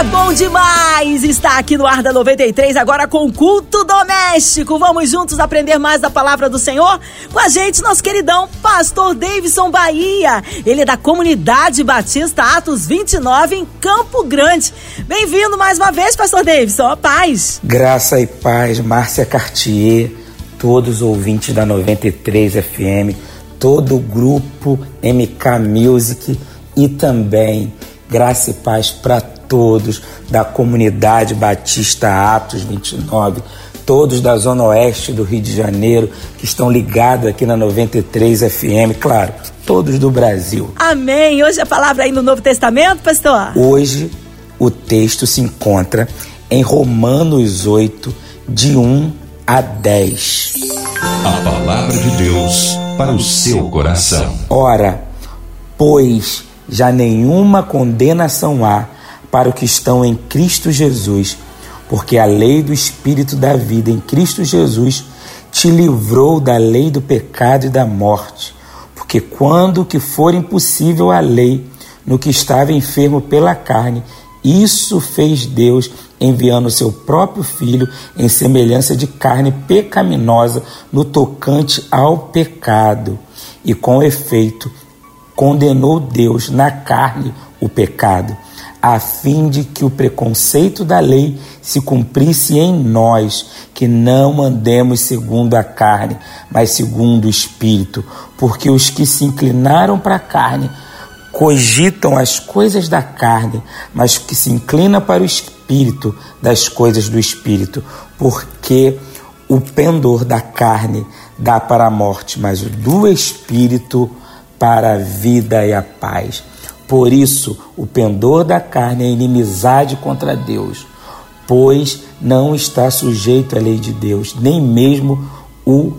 É bom demais estar aqui no Arda 93 agora com culto doméstico. Vamos juntos aprender mais da palavra do Senhor? Com a gente, nosso queridão Pastor Davidson Bahia. Ele é da Comunidade Batista Atos 29 em Campo Grande. Bem-vindo mais uma vez, Pastor Davidson. Paz. Graça e paz, Márcia Cartier, todos os ouvintes da 93 FM, todo o grupo MK Music e também graça e paz para todos da comunidade Batista Atos 29, todos da Zona Oeste do Rio de Janeiro que estão ligados aqui na 93 FM, claro, todos do Brasil. Amém. Hoje a palavra aí no Novo Testamento, pastor? Hoje o texto se encontra em Romanos 8, de 1 a 10. A palavra de Deus para o seu coração. Ora, pois já nenhuma condenação há para os que estão em Cristo Jesus, porque a lei do Espírito da vida em Cristo Jesus te livrou da lei do pecado e da morte. Porque quando que for impossível a lei no que estava enfermo pela carne, isso fez Deus enviando seu próprio filho em semelhança de carne pecaminosa no tocante ao pecado. E com efeito, condenou Deus na carne o pecado, a fim de que o preconceito da lei se cumprisse em nós, que não andemos segundo a carne, mas segundo o Espírito, porque os que se inclinaram para a carne cogitam as coisas da carne, mas que se inclina para o Espírito das coisas do Espírito, porque o pendor da carne dá para a morte, mas o do Espírito para a vida e a paz. Por isso, o pendor da carne é inimizade contra Deus, pois não está sujeito à lei de Deus, nem mesmo o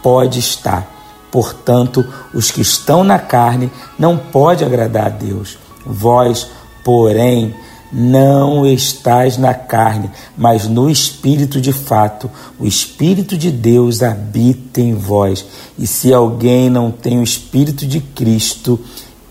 pode estar. Portanto, os que estão na carne não pode agradar a Deus. Vós, porém, não estais na carne, mas no Espírito de fato. O Espírito de Deus habita em vós. E se alguém não tem o Espírito de Cristo,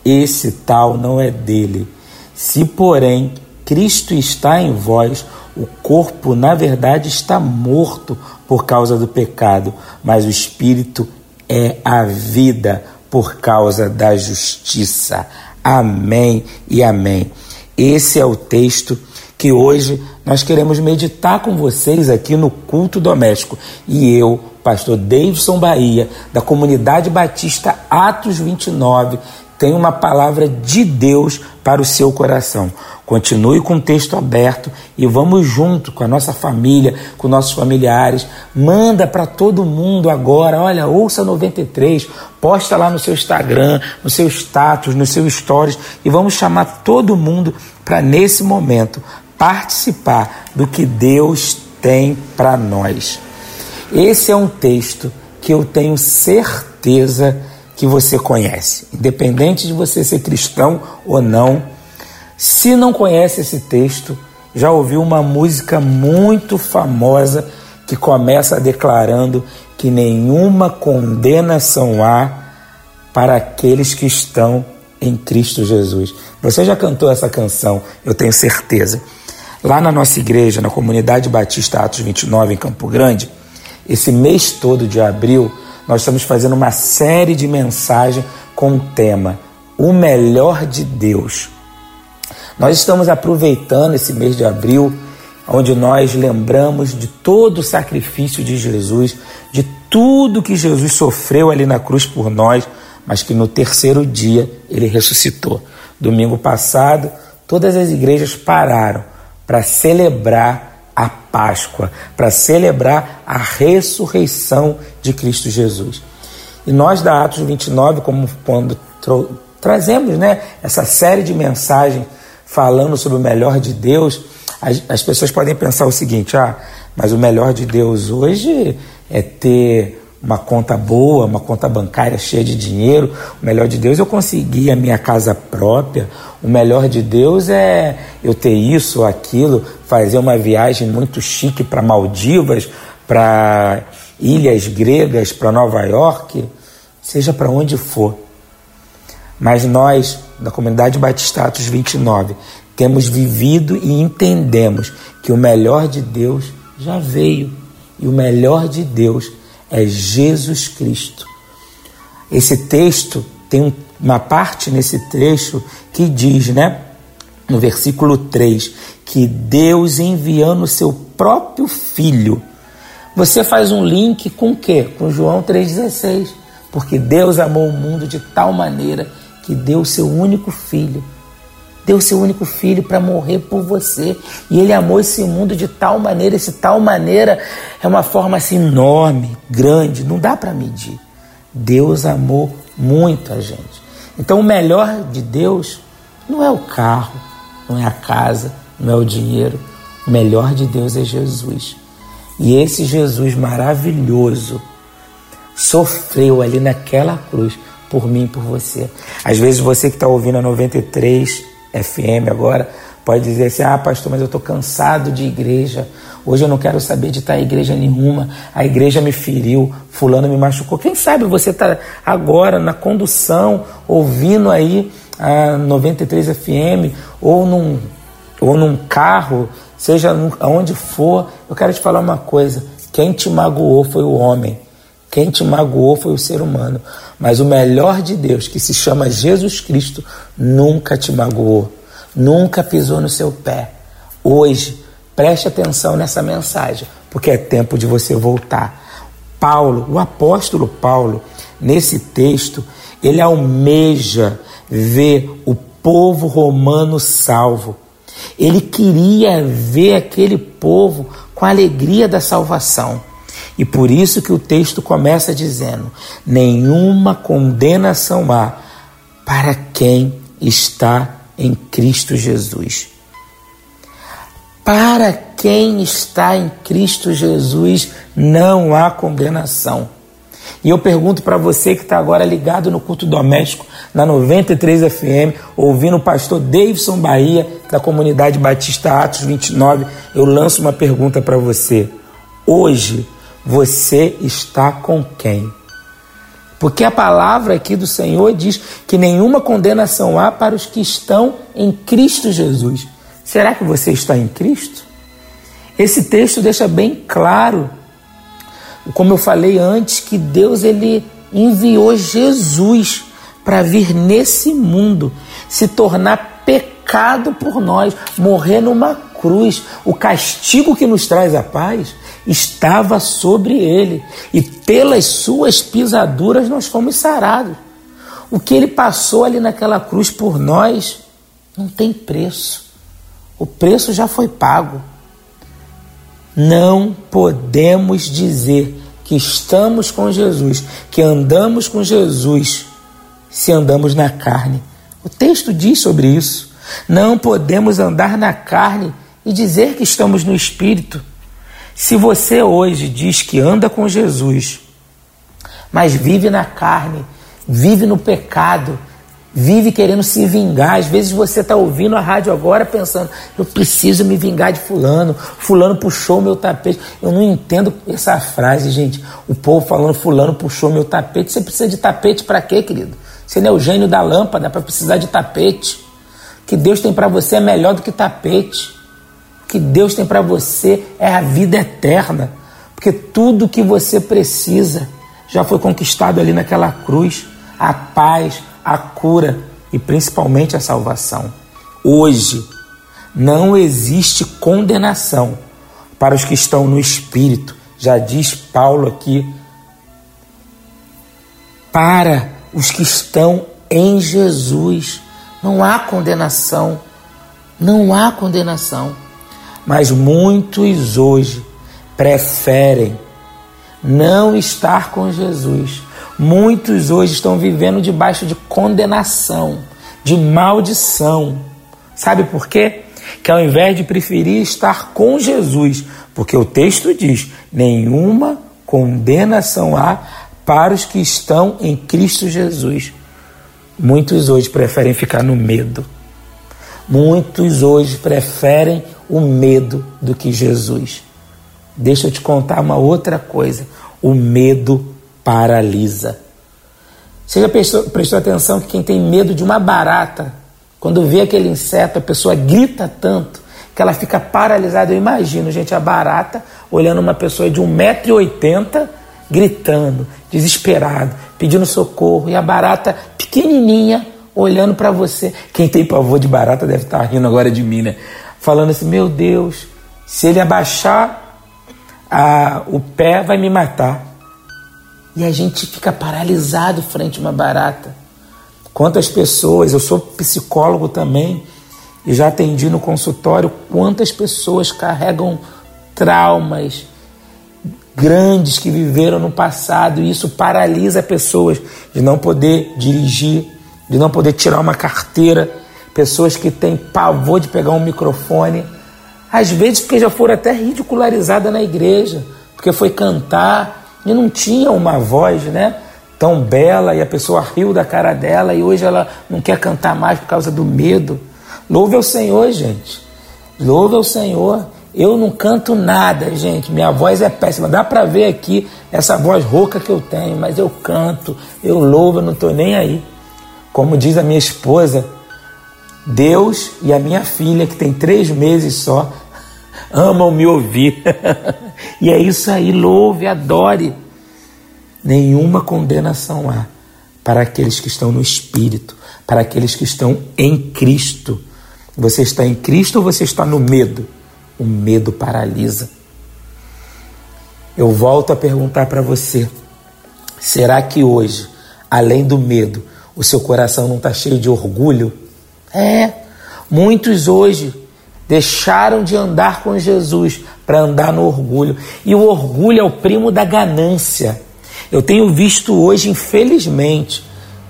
esse tal não é dele. Se, porém, Cristo está em vós, o corpo, na verdade, está morto por causa do pecado, mas o Espírito é a vida por causa da justiça. Amém e amém. Esse é o texto que hoje nós queremos meditar com vocês aqui no culto doméstico. E eu, pastor Davidson Bahia, da comunidade batista Atos 29, tenho uma palavra de Deus para o seu coração. Continue com o texto aberto e vamos junto com a nossa família, com nossos familiares. Manda para todo mundo agora. Olha, ouça 93, posta lá no seu Instagram, no seu status, no seu stories e vamos chamar todo mundo para nesse momento participar do que Deus tem para nós. Esse é um texto que eu tenho certeza que você conhece, independente de você ser cristão ou não. Se não conhece esse texto, já ouviu uma música muito famosa que começa declarando que nenhuma condenação há para aqueles que estão em Cristo Jesus. Você já cantou essa canção, eu tenho certeza. Lá na nossa igreja, na comunidade Batista Atos 29, em Campo Grande, esse mês todo de abril, nós estamos fazendo uma série de mensagens com o tema O Melhor de Deus. Nós estamos aproveitando esse mês de abril, onde nós lembramos de todo o sacrifício de Jesus, de tudo que Jesus sofreu ali na cruz por nós, mas que no terceiro dia ele ressuscitou. Domingo passado, todas as igrejas pararam para celebrar Páscoa, para celebrar a ressurreição de Cristo Jesus. E nós da Atos 29, como quando trazemos né, essa série de mensagens falando sobre o melhor de Deus, as, as pessoas podem pensar o seguinte: ah, mas o melhor de Deus hoje é ter uma conta boa, uma conta bancária cheia de dinheiro. O melhor de Deus eu conseguir a minha casa própria. O melhor de Deus é eu ter isso, aquilo, fazer uma viagem muito chique para Maldivas, para ilhas gregas, para Nova York, seja para onde for. Mas nós, da comunidade Batistatos 29, temos vivido e entendemos que o melhor de Deus já veio. E o melhor de Deus é Jesus Cristo. Esse texto tem uma parte nesse trecho que diz, né, no versículo 3, que Deus enviando o seu próprio filho. Você faz um link com o quê? Com João 3,16. Porque Deus amou o mundo de tal maneira que deu o seu único filho. Deu seu único filho para morrer por você. E ele amou esse mundo de tal maneira, esse tal maneira é uma forma assim enorme, grande, não dá para medir. Deus amou muito a gente. Então o melhor de Deus não é o carro, não é a casa, não é o dinheiro. O melhor de Deus é Jesus. E esse Jesus maravilhoso sofreu ali naquela cruz por mim por você. Às vezes você que está ouvindo a 93 FM agora pode dizer assim: ah, pastor, mas eu estou cansado de igreja. Hoje eu não quero saber de estar em igreja nenhuma. A igreja me feriu, fulano me machucou. Quem sabe você está agora na condução, ouvindo aí a 93 FM, ou num, ou num carro, seja aonde for. Eu quero te falar uma coisa: quem te magoou foi o homem. Quem te magoou foi o ser humano. Mas o melhor de Deus, que se chama Jesus Cristo, nunca te magoou, nunca pisou no seu pé. Hoje, preste atenção nessa mensagem, porque é tempo de você voltar. Paulo, o apóstolo Paulo, nesse texto, ele almeja ver o povo romano salvo. Ele queria ver aquele povo com a alegria da salvação. E por isso que o texto começa dizendo: nenhuma condenação há para quem está em Cristo Jesus. Para quem está em Cristo Jesus não há condenação. E eu pergunto para você que está agora ligado no culto doméstico, na 93 FM, ouvindo o pastor Davidson Bahia, da comunidade Batista Atos 29, eu lanço uma pergunta para você. Hoje, você está com quem? Porque a palavra aqui do Senhor diz que nenhuma condenação há para os que estão em Cristo Jesus. Será que você está em Cristo? Esse texto deixa bem claro, como eu falei antes, que Deus ele enviou Jesus para vir nesse mundo, se tornar pecado por nós, morrer numa cruz. O castigo que nos traz a paz estava sobre ele, e pelas suas pisaduras nós fomos sarados. O que ele passou ali naquela cruz por nós não tem preço. O preço já foi pago. Não podemos dizer que estamos com Jesus, que andamos com Jesus, se andamos na carne. O texto diz sobre isso. Não podemos andar na carne e dizer que estamos no Espírito. Se você hoje diz que anda com Jesus, mas vive na carne, vive no pecado, vive querendo se vingar. Às vezes você está ouvindo a rádio agora pensando, eu preciso me vingar de fulano, fulano puxou meu tapete. Eu não entendo essa frase, gente. O povo falando, fulano puxou meu tapete. Você precisa de tapete para quê, querido? Você não é o gênio da lâmpada para precisar de tapete. O que Deus tem para você é melhor do que tapete que Deus tem para você é a vida eterna, porque tudo que você precisa já foi conquistado ali naquela cruz a paz, a cura e principalmente a salvação. Hoje não existe condenação para os que estão no Espírito, já diz Paulo aqui. Para os que estão em Jesus, não há condenação. Não há condenação. Mas muitos hoje preferem não estar com Jesus. Muitos hoje estão vivendo debaixo de condenação, de maldição. Sabe por quê? Que ao invés de preferir estar com Jesus, porque o texto diz: nenhuma condenação há para os que estão em Cristo Jesus. Muitos hoje preferem ficar no medo. Muitos hoje preferem o medo do que Jesus. Deixa eu te contar uma outra coisa: o medo paralisa. Você já prestou, prestou atenção que quem tem medo de uma barata, quando vê aquele inseto, a pessoa grita tanto que ela fica paralisada. Eu imagino, gente, a barata olhando uma pessoa de 1,80m gritando, desesperado, pedindo socorro, e a barata pequenininha olhando para você. Quem tem pavor de barata deve estar tá rindo agora de mim, né? Falando assim: Meu Deus, se ele abaixar a, o pé, vai me matar. E a gente fica paralisado frente a uma barata. Quantas pessoas, eu sou psicólogo também, e já atendi no consultório, quantas pessoas carregam traumas grandes que viveram no passado, e isso paralisa pessoas de não poder dirigir, de não poder tirar uma carteira, pessoas que têm pavor de pegar um microfone, às vezes porque já foram até ridicularizadas na igreja, porque foi cantar e não tinha uma voz, né? Tão bela e a pessoa riu da cara dela e hoje ela não quer cantar mais por causa do medo. Louve ao Senhor, gente. Louve ao Senhor. Eu não canto nada, gente. Minha voz é péssima. Dá para ver aqui essa voz rouca que eu tenho, mas eu canto, eu louvo, eu não estou nem aí. Como diz a minha esposa, Deus e a minha filha, que tem três meses só, amam me ouvir. e é isso aí, louve, adore. Nenhuma condenação há para aqueles que estão no Espírito, para aqueles que estão em Cristo. Você está em Cristo ou você está no medo? O medo paralisa. Eu volto a perguntar para você: será que hoje, além do medo, o seu coração não está cheio de orgulho? É, muitos hoje deixaram de andar com Jesus para andar no orgulho. E o orgulho é o primo da ganância. Eu tenho visto hoje, infelizmente,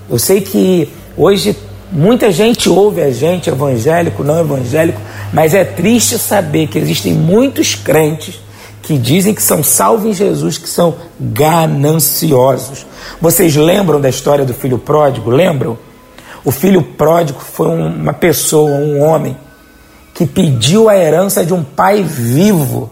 eu sei que hoje muita gente ouve a gente, evangélico, não evangélico, mas é triste saber que existem muitos crentes que dizem que são salvos em Jesus, que são gananciosos. Vocês lembram da história do filho pródigo? Lembram? O filho pródigo foi uma pessoa, um homem, que pediu a herança de um pai vivo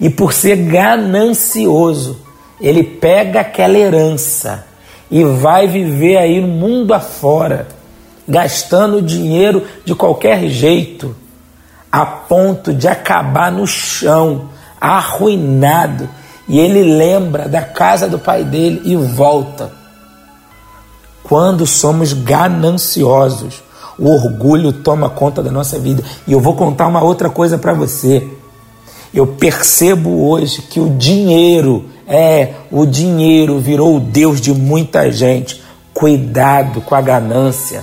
e por ser ganancioso, ele pega aquela herança e vai viver aí no mundo afora, gastando dinheiro de qualquer jeito, a ponto de acabar no chão, arruinado. E ele lembra da casa do pai dele e volta. Quando somos gananciosos, o orgulho toma conta da nossa vida. E eu vou contar uma outra coisa para você. Eu percebo hoje que o dinheiro, é, o dinheiro virou o Deus de muita gente. Cuidado com a ganância.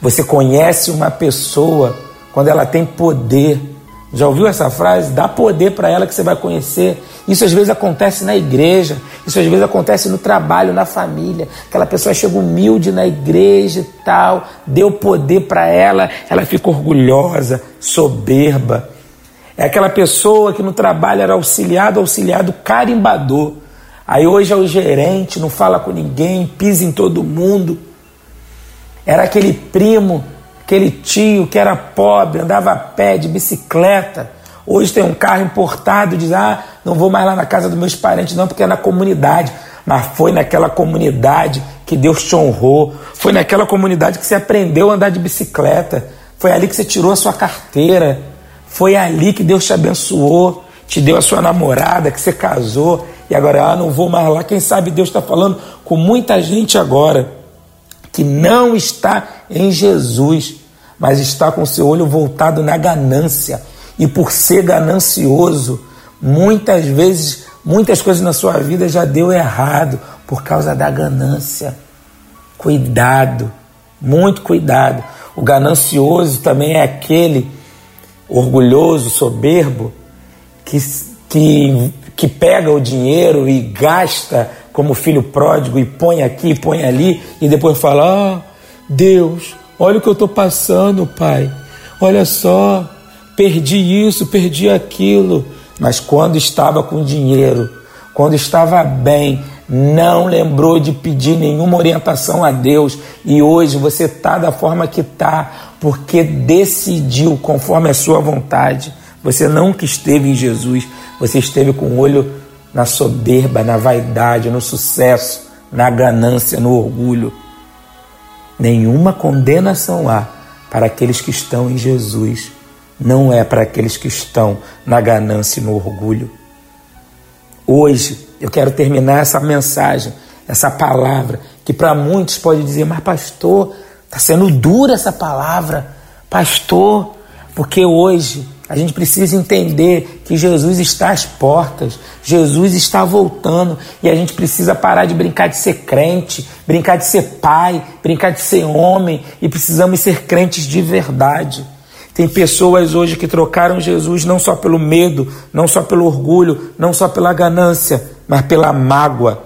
Você conhece uma pessoa quando ela tem poder. Já ouviu essa frase? Dá poder para ela que você vai conhecer. Isso às vezes acontece na igreja, isso às vezes acontece no trabalho, na família. Aquela pessoa chega humilde na igreja e tal, deu poder para ela, ela fica orgulhosa, soberba. É aquela pessoa que no trabalho era auxiliado, auxiliado carimbador. Aí hoje é o gerente, não fala com ninguém, pisa em todo mundo. Era aquele primo, aquele tio que era pobre, andava a pé, de bicicleta. Hoje tem um carro importado, diz: Ah, não vou mais lá na casa dos meus parentes, não, porque é na comunidade. Mas foi naquela comunidade que Deus te honrou, foi naquela comunidade que você aprendeu a andar de bicicleta, foi ali que você tirou a sua carteira, foi ali que Deus te abençoou, te deu a sua namorada, que você casou, e agora, ah, não vou mais lá. Quem sabe Deus está falando com muita gente agora que não está em Jesus, mas está com seu olho voltado na ganância. E por ser ganancioso, muitas vezes, muitas coisas na sua vida já deu errado por causa da ganância. Cuidado, muito cuidado. O ganancioso também é aquele orgulhoso, soberbo, que, que, que pega o dinheiro e gasta como filho pródigo e põe aqui, põe ali e depois fala: Ah, Deus, olha o que eu estou passando, Pai. Olha só, perdi isso, perdi aquilo. Mas quando estava com dinheiro, quando estava bem, não lembrou de pedir nenhuma orientação a Deus e hoje você está da forma que está porque decidiu conforme a sua vontade. Você nunca esteve em Jesus, você esteve com o olho na soberba, na vaidade, no sucesso, na ganância, no orgulho. Nenhuma condenação há para aqueles que estão em Jesus, não é para aqueles que estão na ganância e no orgulho. Hoje eu quero terminar essa mensagem, essa palavra, que para muitos pode dizer, mas pastor, está sendo dura essa palavra, pastor, porque hoje a gente precisa entender que Jesus está às portas, Jesus está voltando e a gente precisa parar de brincar de ser crente, brincar de ser pai, brincar de ser homem e precisamos ser crentes de verdade. Tem pessoas hoje que trocaram Jesus não só pelo medo, não só pelo orgulho, não só pela ganância, mas pela mágoa.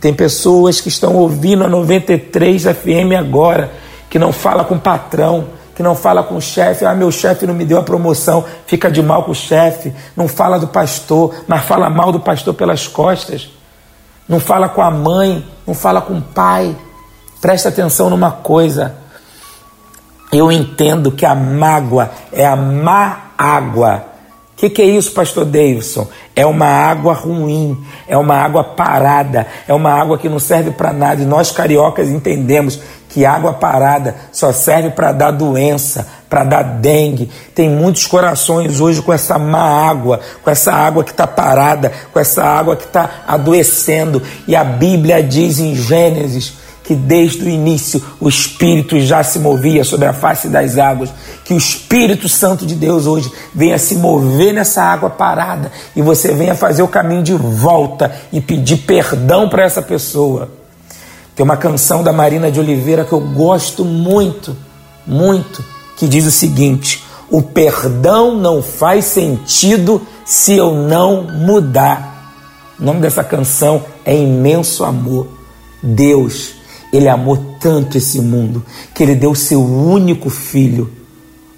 Tem pessoas que estão ouvindo a 93 FM agora, que não fala com o patrão, que não fala com o chefe, ah, meu chefe não me deu a promoção, fica de mal com o chefe, não fala do pastor, mas fala mal do pastor pelas costas, não fala com a mãe, não fala com o pai. Presta atenção numa coisa. Eu entendo que a mágoa é a má água que, que é isso, pastor Davidson? É uma água ruim, é uma água parada, é uma água que não serve para nada. E nós cariocas entendemos que água parada só serve para dar doença, para dar dengue. Tem muitos corações hoje com essa má água, com essa água que está parada, com essa água que está adoecendo. E a Bíblia diz em Gênesis que desde o início o Espírito já se movia sobre a face das águas, que o Espírito Santo de Deus hoje venha se mover nessa água parada e você venha fazer o caminho de volta e pedir perdão para essa pessoa. Tem uma canção da Marina de Oliveira que eu gosto muito, muito, que diz o seguinte: O perdão não faz sentido se eu não mudar. O nome dessa canção é Imenso Amor. Deus ele amou tanto esse mundo que ele deu seu único filho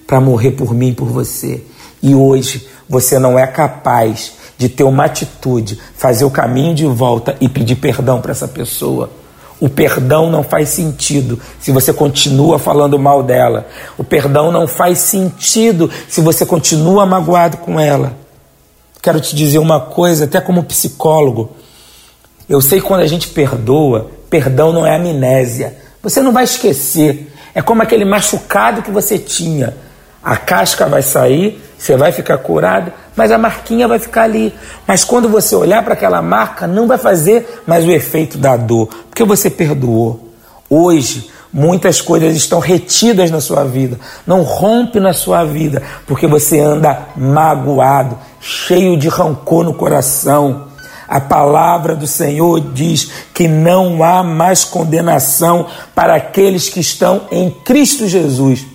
para morrer por mim e por você. E hoje você não é capaz de ter uma atitude, fazer o caminho de volta e pedir perdão para essa pessoa. O perdão não faz sentido se você continua falando mal dela. O perdão não faz sentido se você continua magoado com ela. Quero te dizer uma coisa, até como psicólogo. Eu sei que quando a gente perdoa, Perdão não é amnésia. Você não vai esquecer. É como aquele machucado que você tinha. A casca vai sair, você vai ficar curado, mas a marquinha vai ficar ali. Mas quando você olhar para aquela marca, não vai fazer mais o efeito da dor, porque você perdoou. Hoje, muitas coisas estão retidas na sua vida, não rompe na sua vida, porque você anda magoado, cheio de rancor no coração. A palavra do Senhor diz que não há mais condenação para aqueles que estão em Cristo Jesus.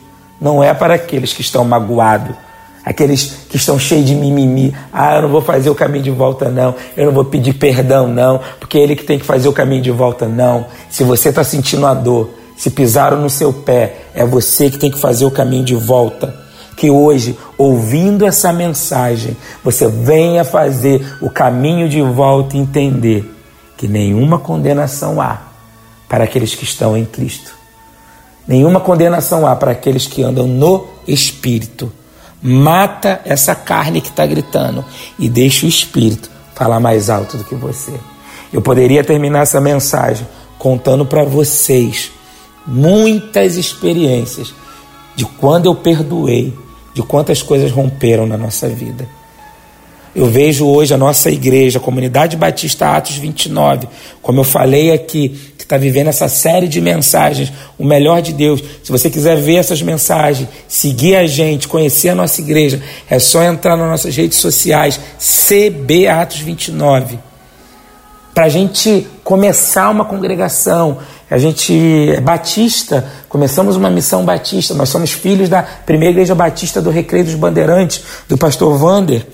Não é para aqueles que estão magoados, aqueles que estão cheios de mimimi. Ah, eu não vou fazer o caminho de volta, não. Eu não vou pedir perdão, não. Porque é ele que tem que fazer o caminho de volta, não. Se você está sentindo a dor, se pisaram no seu pé, é você que tem que fazer o caminho de volta que hoje, ouvindo essa mensagem, você venha fazer o caminho de volta e entender que nenhuma condenação há para aqueles que estão em Cristo. Nenhuma condenação há para aqueles que andam no Espírito. Mata essa carne que está gritando e deixa o Espírito falar mais alto do que você. Eu poderia terminar essa mensagem contando para vocês muitas experiências de quando eu perdoei de quantas coisas romperam na nossa vida. Eu vejo hoje a nossa igreja, a Comunidade Batista Atos 29, como eu falei aqui, que está vivendo essa série de mensagens, o melhor de Deus. Se você quiser ver essas mensagens, seguir a gente, conhecer a nossa igreja, é só entrar nas nossas redes sociais, CB Atos 29, para a gente começar uma congregação. A gente é batista, começamos uma missão batista, nós somos filhos da primeira igreja batista do Recreio dos Bandeirantes, do pastor Vander.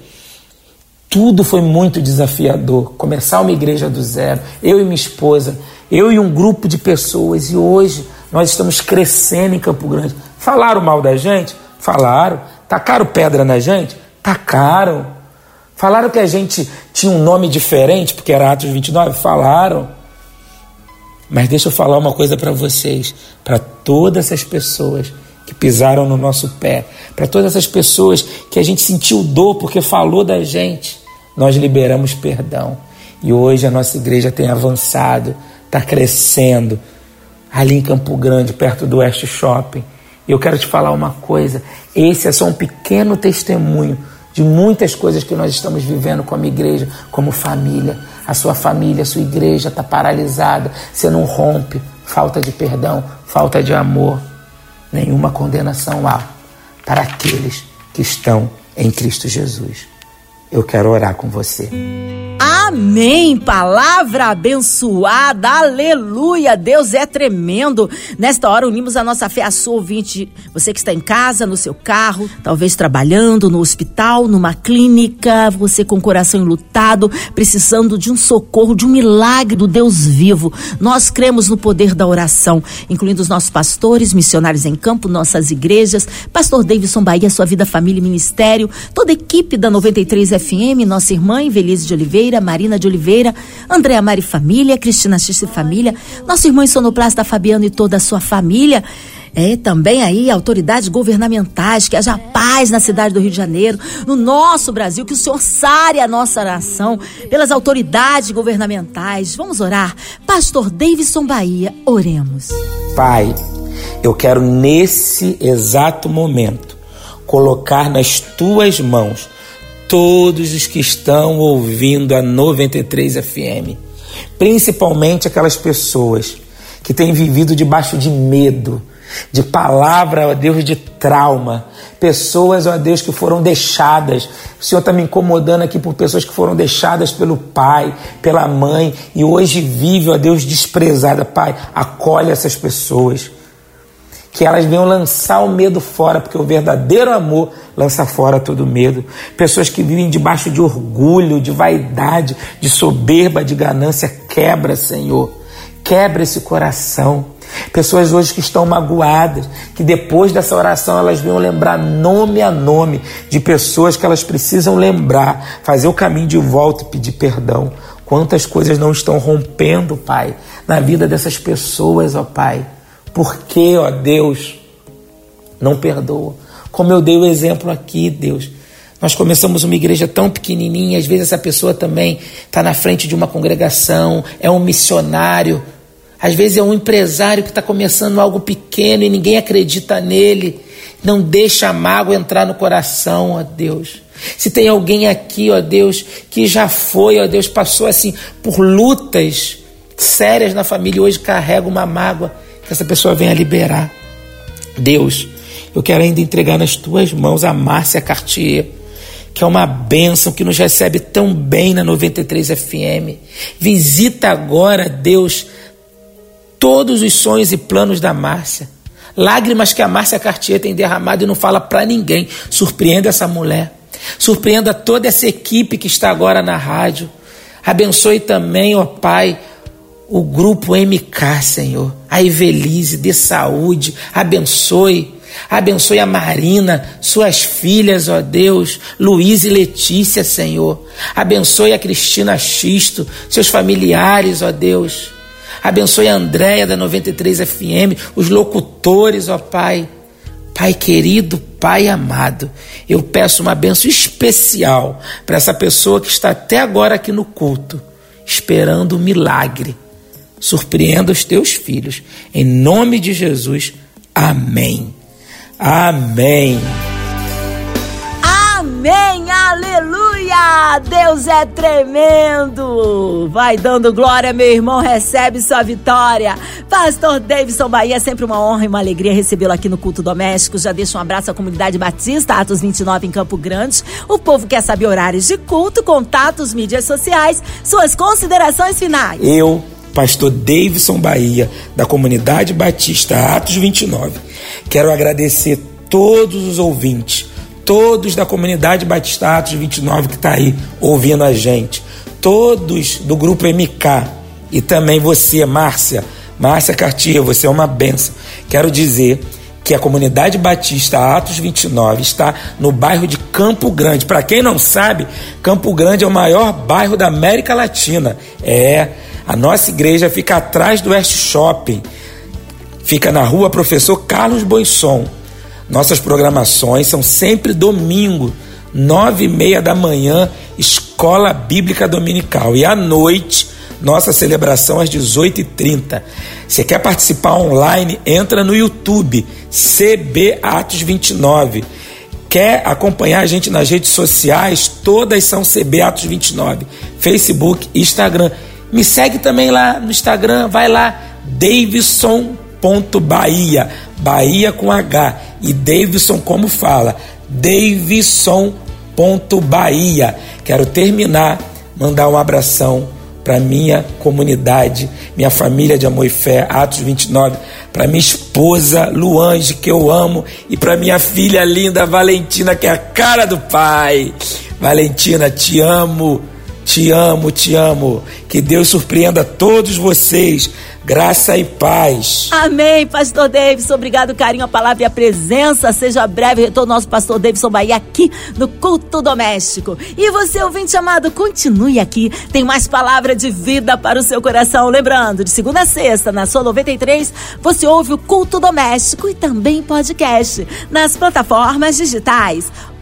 Tudo foi muito desafiador. Começar uma igreja do zero, eu e minha esposa, eu e um grupo de pessoas, e hoje nós estamos crescendo em Campo Grande. Falaram mal da gente? Falaram. Tacaram pedra na gente? Tacaram. Falaram que a gente tinha um nome diferente, porque era Atos 29? Falaram. Mas deixa eu falar uma coisa para vocês, para todas essas pessoas que pisaram no nosso pé, para todas essas pessoas que a gente sentiu dor porque falou da gente, nós liberamos perdão. E hoje a nossa igreja tem avançado, está crescendo, ali em Campo Grande, perto do West Shopping. E eu quero te falar uma coisa: esse é só um pequeno testemunho de muitas coisas que nós estamos vivendo como igreja, como família. A sua família, a sua igreja está paralisada, você não rompe, falta de perdão, falta de amor. Nenhuma condenação há para aqueles que estão em Cristo Jesus. Eu quero orar com você. Amém. Palavra abençoada. Aleluia. Deus é tremendo. Nesta hora unimos a nossa fé a sua ouvinte. Você que está em casa, no seu carro, talvez trabalhando no hospital, numa clínica, você com o coração enlutado, precisando de um socorro, de um milagre do Deus vivo. Nós cremos no poder da oração, incluindo os nossos pastores, missionários em campo, nossas igrejas, pastor Davidson Bahia, sua vida, família e ministério, toda a equipe da 93 FM, nossa irmã Invelise de Oliveira, Marina de Oliveira, Andréa Mari Família, Cristina X Família, nosso irmão Sonoplasta Fabiano e toda a sua família. É, também aí autoridades governamentais, que haja paz na cidade do Rio de Janeiro, no nosso Brasil, que o Senhor sare a nossa nação pelas autoridades governamentais. Vamos orar. Pastor Davidson Bahia, oremos. Pai, eu quero nesse exato momento colocar nas tuas mãos todos os que estão ouvindo a 93 FM, principalmente aquelas pessoas que têm vivido debaixo de medo, de palavra, ó Deus, de trauma, pessoas, ó Deus, que foram deixadas. O Senhor está me incomodando aqui por pessoas que foram deixadas pelo pai, pela mãe e hoje vive, ó Deus, desprezada. Pai, acolhe essas pessoas que elas venham lançar o medo fora, porque o verdadeiro amor lança fora todo medo. Pessoas que vivem debaixo de orgulho, de vaidade, de soberba, de ganância, quebra, Senhor. Quebra esse coração. Pessoas hoje que estão magoadas, que depois dessa oração elas venham lembrar nome a nome de pessoas que elas precisam lembrar, fazer o caminho de volta e pedir perdão. Quantas coisas não estão rompendo, Pai, na vida dessas pessoas, ó Pai por que, ó Deus, não perdoa? Como eu dei o exemplo aqui, Deus. Nós começamos uma igreja tão pequenininha, às vezes essa pessoa também está na frente de uma congregação, é um missionário, às vezes é um empresário que está começando algo pequeno e ninguém acredita nele. Não deixa a mágoa entrar no coração, ó Deus. Se tem alguém aqui, ó Deus, que já foi, ó Deus, passou assim por lutas sérias na família e hoje carrega uma mágoa, que essa pessoa venha liberar. Deus, eu quero ainda entregar nas tuas mãos a Márcia Cartier, que é uma bênção que nos recebe tão bem na 93 FM. Visita agora, Deus, todos os sonhos e planos da Márcia. Lágrimas que a Márcia Cartier tem derramado e não fala para ninguém. Surpreenda essa mulher. Surpreenda toda essa equipe que está agora na rádio. Abençoe também, ó Pai, o grupo MK, Senhor. A Evelise, de saúde, abençoe. Abençoe a Marina, suas filhas, ó Deus, Luiz e Letícia, Senhor. Abençoe a Cristina Xisto, seus familiares, ó Deus. Abençoe a Andréia da 93 FM, os locutores, ó Pai. Pai querido, Pai amado, eu peço uma benção especial para essa pessoa que está até agora aqui no culto, esperando o milagre surpreenda os teus filhos. Em nome de Jesus, amém. Amém. Amém, aleluia! Deus é tremendo! Vai dando glória, meu irmão, recebe sua vitória. Pastor Davidson Bahia, é sempre uma honra e uma alegria recebê-lo aqui no Culto Doméstico. Já deixo um abraço à comunidade batista, Atos 29 em Campo Grande. O povo quer saber horários de culto, contatos, mídias sociais, suas considerações finais. Eu pastor Davidson Bahia, da comunidade batista Atos 29. Quero agradecer todos os ouvintes, todos da comunidade batista Atos 29 que está aí ouvindo a gente, todos do grupo MK e também você, Márcia, Márcia Cartier, você é uma benção. Quero dizer que a comunidade batista Atos 29 está no bairro de Campo Grande. Para quem não sabe, Campo Grande é o maior bairro da América Latina. É, a nossa igreja fica atrás do West Shopping. Fica na rua Professor Carlos Boisson. Nossas programações são sempre domingo, nove e meia da manhã, Escola Bíblica Dominical. E à noite, nossa celebração às 18h30. Você quer participar online? Entra no YouTube, CB Atos 29. Quer acompanhar a gente nas redes sociais? Todas são CB Atos 29. Facebook, Instagram. Me segue também lá no Instagram, vai lá, Davidson.bahia, Bahia com H. E Davidson como fala? Davidson.bahia. Quero terminar, mandar um abração para minha comunidade, minha família de amor e fé, Atos 29, para minha esposa Luange, que eu amo, e para minha filha linda Valentina, que é a cara do pai. Valentina, te amo. Te amo, te amo. Que Deus surpreenda todos vocês. Graça e paz. Amém, Pastor Davidson. Obrigado, carinho, a palavra e a presença. Seja breve retorno nosso Pastor Davidson Bahia aqui no Culto Doméstico. E você, ouvinte amado, continue aqui. Tem mais palavra de vida para o seu coração. Lembrando, de segunda a sexta, na sua 93, você ouve o Culto Doméstico e também podcast nas plataformas digitais